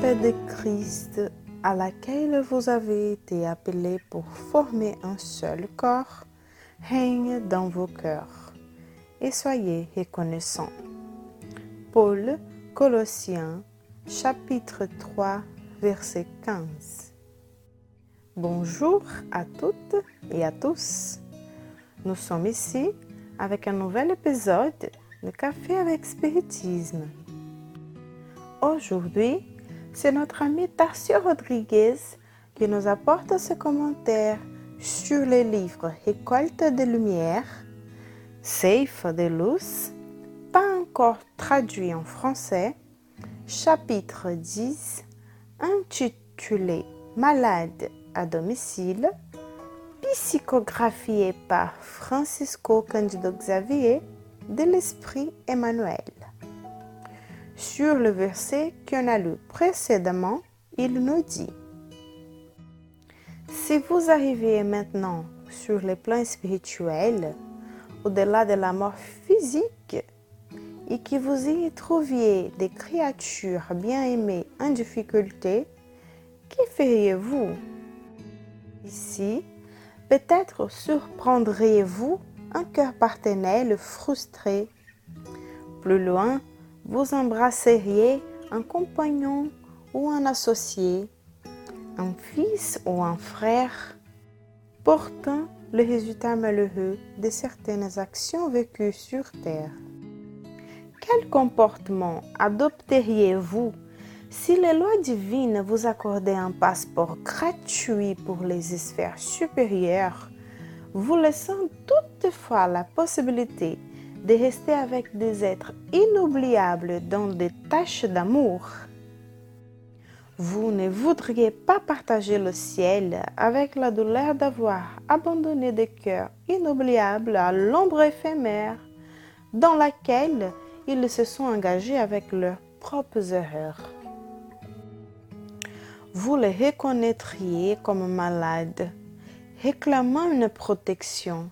paix de Christ à laquelle vous avez été appelés pour former un seul corps règne dans vos cœurs et soyez reconnaissants. Paul, Colossiens, chapitre 3, verset 15. Bonjour à toutes et à tous. Nous sommes ici avec un nouvel épisode de Café avec Spiritisme. Aujourd'hui, c'est notre ami Tarcio Rodriguez qui nous apporte ce commentaire sur les livres Récolte de lumière, Safe de luz, pas encore traduit en français, chapitre 10, intitulé Malade à domicile, psychographié par Francisco Candido Xavier de l'Esprit Emmanuel. Sur le verset qu'on a lu précédemment, il nous dit Si vous arrivez maintenant sur le plan spirituel, au-delà de la mort physique, et que vous y trouviez des créatures bien aimées en difficulté, que feriez-vous? Ici, peut-être surprendriez-vous un cœur partenel frustré. Plus loin, vous embrasseriez un compagnon ou un associé, un fils ou un frère, portant le résultat malheureux de certaines actions vécues sur Terre. Quel comportement adopteriez-vous si les lois divines vous accordaient un passeport gratuit pour les sphères supérieures, vous laissant toutefois la possibilité de rester avec des êtres inoubliables dans des tâches d'amour. Vous ne voudriez pas partager le ciel avec la douleur d'avoir abandonné des cœurs inoubliables à l'ombre éphémère dans laquelle ils se sont engagés avec leurs propres erreurs. Vous les reconnaîtriez comme malades, réclamant une protection.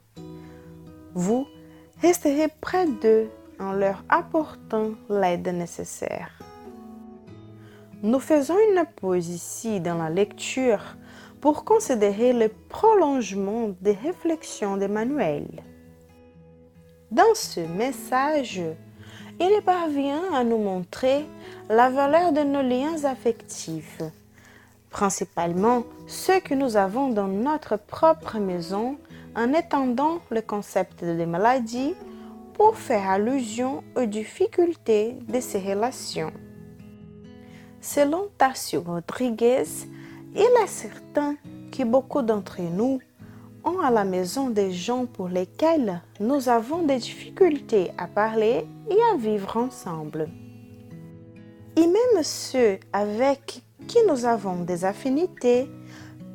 Vous resterez près d'eux en leur apportant l'aide nécessaire. Nous faisons une pause ici dans la lecture pour considérer le prolongement des réflexions d'Emmanuel. Dans ce message, il parvient à nous montrer la valeur de nos liens affectifs, principalement ceux que nous avons dans notre propre maison en étendant le concept des maladies pour faire allusion aux difficultés de ces relations. Selon Tarsio Rodriguez, il est certain que beaucoup d'entre nous ont à la maison des gens pour lesquels nous avons des difficultés à parler et à vivre ensemble. Et même ceux avec qui nous avons des affinités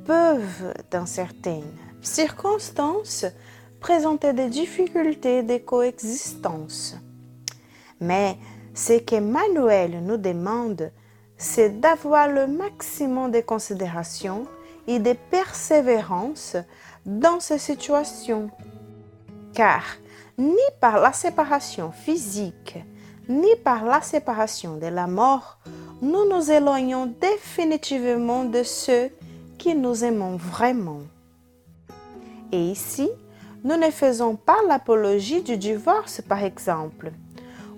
peuvent, dans certaines circonstances, présenter des difficultés de coexistence. Mais ce qu'Emmanuel nous demande, c'est d'avoir le maximum de considération et de persévérance dans ces situations. Car ni par la séparation physique, ni par la séparation de la mort, nous nous éloignons définitivement de ceux qui nous aimons vraiment. Et ici, nous ne faisons pas l'apologie du divorce, par exemple,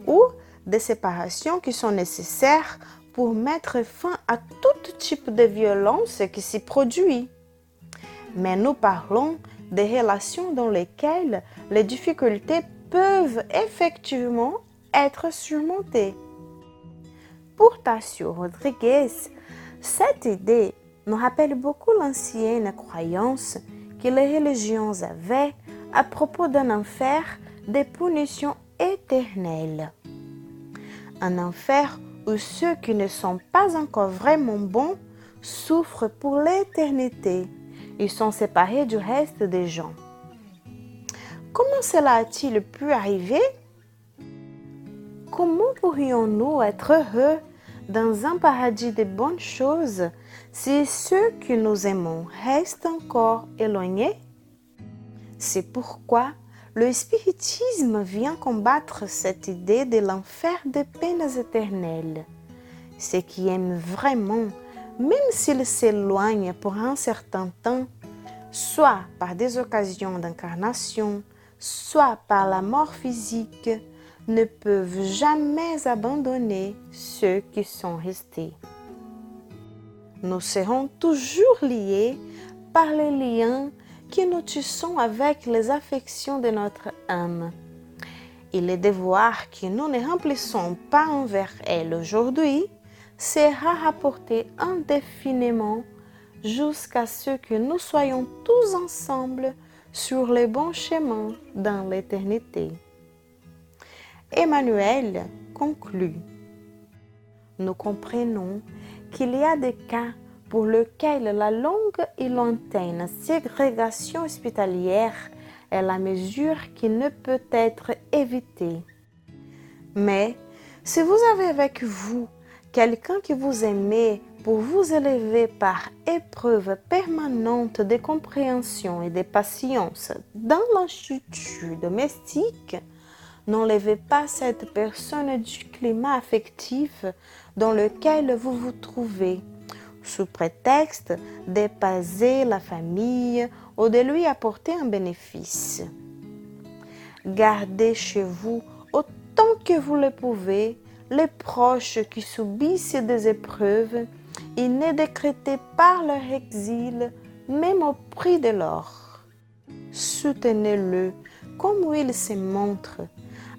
ou des séparations qui sont nécessaires pour mettre fin à tout type de violence qui s'y produit. Mais nous parlons des relations dans lesquelles les difficultés peuvent effectivement être surmontées. Pour Tassio Rodriguez, cette idée nous rappelle beaucoup l'ancienne croyance que les religions avaient à propos d'un enfer des punitions éternelles. Un enfer où ceux qui ne sont pas encore vraiment bons souffrent pour l'éternité. Ils sont séparés du reste des gens. Comment cela a-t-il pu arriver? Comment pourrions-nous être heureux dans un paradis de bonnes choses si ceux que nous aimons restent encore éloignés. C'est pourquoi le spiritisme vient combattre cette idée de l'enfer des peines éternelles, ceux qui aiment vraiment, même s'ils s'éloignent pour un certain temps, soit par des occasions d'incarnation, soit par la mort physique, ne peuvent jamais abandonner ceux qui sont restés. Nous serons toujours liés par les liens qui nous tissons avec les affections de notre âme. Et les devoirs que nous ne remplissons pas envers elle aujourd'hui sera rapporté indéfiniment jusqu'à ce que nous soyons tous ensemble sur le bon chemin dans l'éternité. Emmanuel conclut. Nous comprenons qu'il y a des cas pour lesquels la longue et lointaine ségrégation hospitalière est la mesure qui ne peut être évitée. Mais si vous avez avec vous quelqu'un qui vous aimait pour vous élever par épreuve permanente de compréhension et de patience dans l'institut domestique, n'enlevez pas cette personne du climat affectif dans lequel vous vous trouvez, sous prétexte d'épaiser la famille ou de lui apporter un bénéfice. Gardez chez vous autant que vous le pouvez les proches qui subissent des épreuves et ne décrétez pas leur exil, même au prix de l'or. Soutenez-le comme il se montre,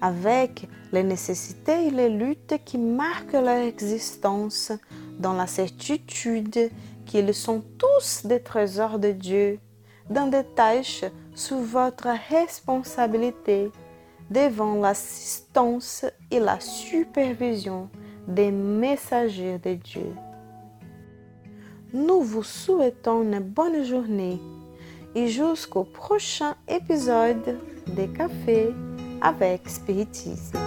avec les nécessités et les luttes qui marquent leur existence, dans la certitude qu'ils sont tous des trésors de Dieu, dans des tâches sous votre responsabilité devant l'assistance et la supervision des messagers de Dieu. Nous vous souhaitons une bonne journée et jusqu'au prochain épisode des cafés avec Spiritisme.